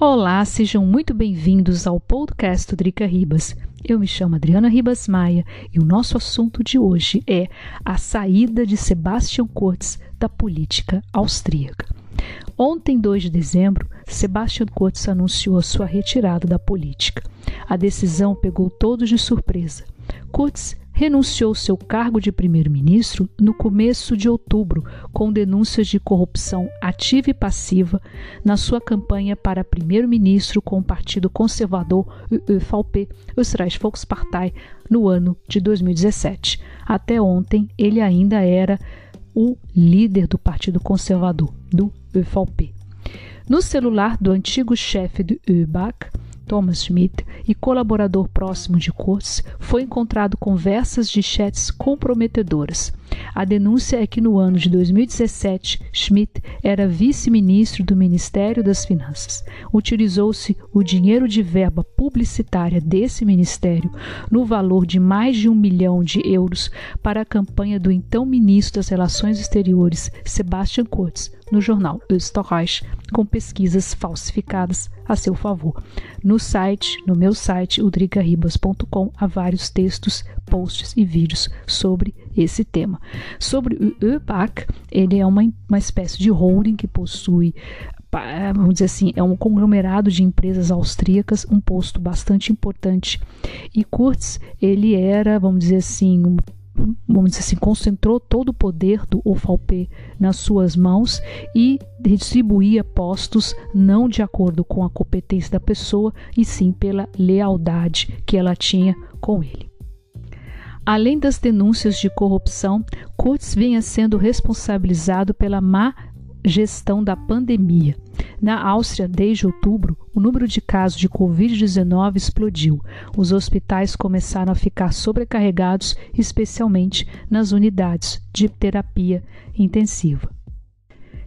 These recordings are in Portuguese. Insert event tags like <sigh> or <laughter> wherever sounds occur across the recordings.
Olá, sejam muito bem-vindos ao podcast Drica Ribas. Eu me chamo Adriana Ribas Maia e o nosso assunto de hoje é a saída de Sebastian Kurz da política austríaca. Ontem, 2 de dezembro, Sebastian Kurz anunciou a sua retirada da política. A decisão pegou todos de surpresa. Kurz renunciou seu cargo de primeiro-ministro no começo de outubro, com denúncias de corrupção ativa e passiva na sua campanha para primeiro-ministro com o Partido Conservador ÖVP, Österreich Volkspartei, no ano de 2017. Até ontem, ele ainda era o líder do Partido Conservador, do ÖVP. No celular do antigo chefe do ÖBAC, Thomas Schmidt, e colaborador próximo de Kurtz, foi encontrado conversas de chats comprometedoras. A denúncia é que no ano de 2017, Schmidt era vice-ministro do Ministério das Finanças. Utilizou-se o dinheiro de verba publicitária desse ministério, no valor de mais de um milhão de euros, para a campanha do então ministro das Relações Exteriores, Sebastian Kurz, no jornal Österreich, com pesquisas falsificadas a seu favor. No site, no meu site, udricaribas.com, há vários textos, posts e vídeos sobre esse tema. Sobre o ÖBAC, ele é uma, uma espécie de holding que possui vamos dizer assim, é um conglomerado de empresas austríacas, um posto bastante importante. E Kurz, ele era, vamos dizer assim, um vamos dizer assim, concentrou todo o poder do UFAP nas suas mãos e distribuía postos não de acordo com a competência da pessoa, e sim pela lealdade que ela tinha com ele. Além das denúncias de corrupção, Kurtz vinha sendo responsabilizado pela má gestão da pandemia. Na Áustria, desde outubro, o número de casos de Covid-19 explodiu. Os hospitais começaram a ficar sobrecarregados, especialmente nas unidades de terapia intensiva.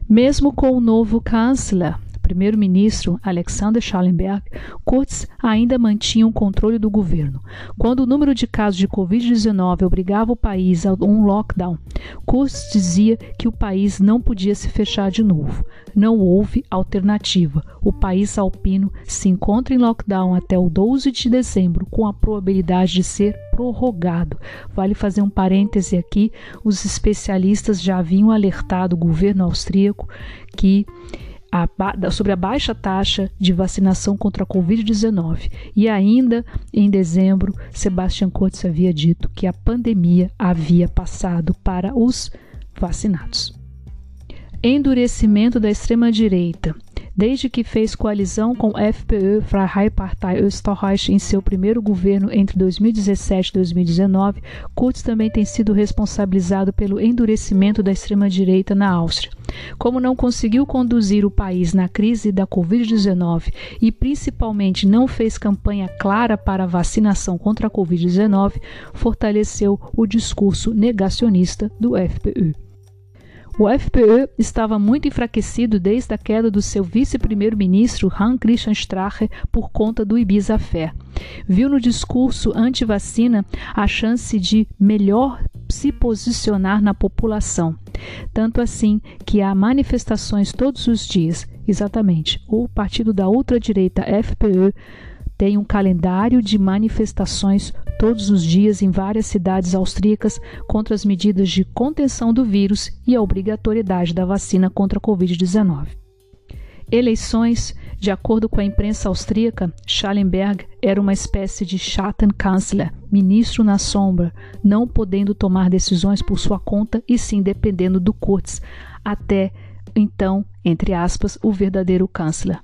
Mesmo com o novo chanceler, primeiro-ministro Alexander Schallenberg, Kurz ainda mantinha o controle do governo. Quando o número de casos de Covid-19 obrigava o país a um lockdown, Kurz dizia que o país não podia se fechar de novo. Não houve alternativa. O país alpino se encontra em lockdown até o 12 de dezembro, com a probabilidade de ser prorrogado. Vale fazer um parêntese aqui: os especialistas já haviam alertado o governo austríaco que a, sobre a baixa taxa de vacinação contra a Covid-19. E ainda em dezembro, Sebastian Kurz havia dito que a pandemia havia passado para os vacinados. Endurecimento da extrema-direita. Desde que fez coalizão com FPÖ Freiheitspartei Österreich em seu primeiro governo entre 2017 e 2019, Kurz também tem sido responsabilizado pelo endurecimento da extrema-direita na Áustria. Como não conseguiu conduzir o país na crise da Covid-19 e principalmente não fez campanha clara para a vacinação contra a Covid-19, fortaleceu o discurso negacionista do FPÖ. O FPÖ estava muito enfraquecido desde a queda do seu vice-primeiro-ministro Hans-Christian Strache por conta do Ibiza Fair. Viu no discurso anti-vacina a chance de melhor se posicionar na população. Tanto assim que há manifestações todos os dias. Exatamente. O partido da ultradireita FPÖ tem um calendário de manifestações todos os dias em várias cidades austríacas contra as medidas de contenção do vírus e a obrigatoriedade da vacina contra a Covid-19. Eleições, de acordo com a imprensa austríaca, Schallenberg era uma espécie de Schattenkanzler, ministro na sombra, não podendo tomar decisões por sua conta e sim dependendo do Kurz, até então, entre aspas, o verdadeiro chanceler.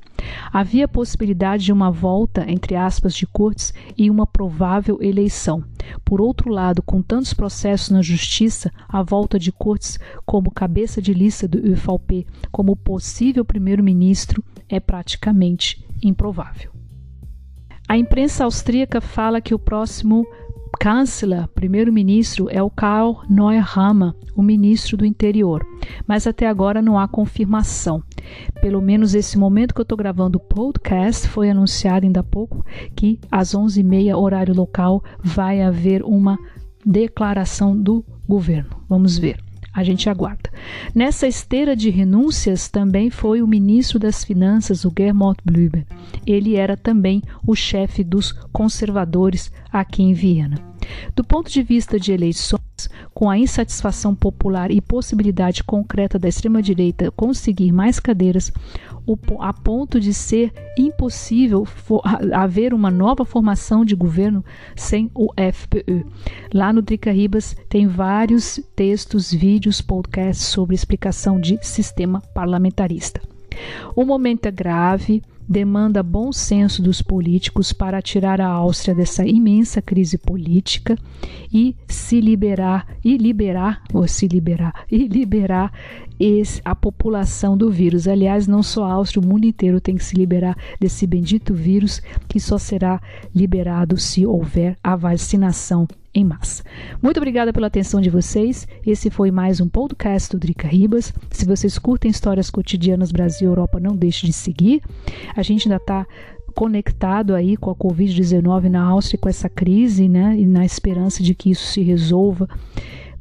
Havia possibilidade de uma volta, entre aspas, de Kurtz e uma provável eleição. Por outro lado, com tantos processos na justiça, a volta de Kurtz como cabeça de lista do UVP como possível primeiro-ministro é praticamente improvável. A imprensa austríaca fala que o próximo Chanceler, primeiro-ministro, é o Karl Neuhammer, o ministro do interior, mas até agora não há confirmação. Pelo menos esse momento que eu estou gravando o podcast, foi anunciado ainda há pouco que às 11h30, horário local, vai haver uma declaração do governo. Vamos ver. A gente aguarda. Nessa esteira de renúncias também foi o ministro das Finanças, o Germot Blüber. Ele era também o chefe dos conservadores aqui em Viena. Do ponto de vista de eleições, com a insatisfação popular e possibilidade concreta da extrema-direita conseguir mais cadeiras, a ponto de ser impossível haver uma nova formação de governo sem o FPÖ. Lá no Drica Ribas tem vários textos, vídeos, podcasts sobre explicação de sistema parlamentarista. O momento é grave, demanda bom senso dos políticos para tirar a Áustria dessa imensa crise política e se liberar e liberar ou se liberar <laughs> e liberar esse, a população do vírus. Aliás, não só a Áustria, o mundo inteiro tem que se liberar desse bendito vírus que só será liberado se houver a vacinação em massa. Muito obrigada pela atenção de vocês. Esse foi mais um podcast do Drica Ribas. Se vocês curtem histórias cotidianas Brasil e Europa, não deixe de seguir. A gente ainda está conectado aí com a Covid-19 na Áustria, com essa crise, né? E na esperança de que isso se resolva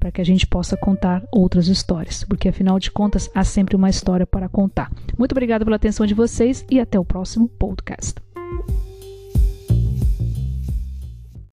para que a gente possa contar outras histórias, porque afinal de contas há sempre uma história para contar. Muito obrigada pela atenção de vocês e até o próximo podcast.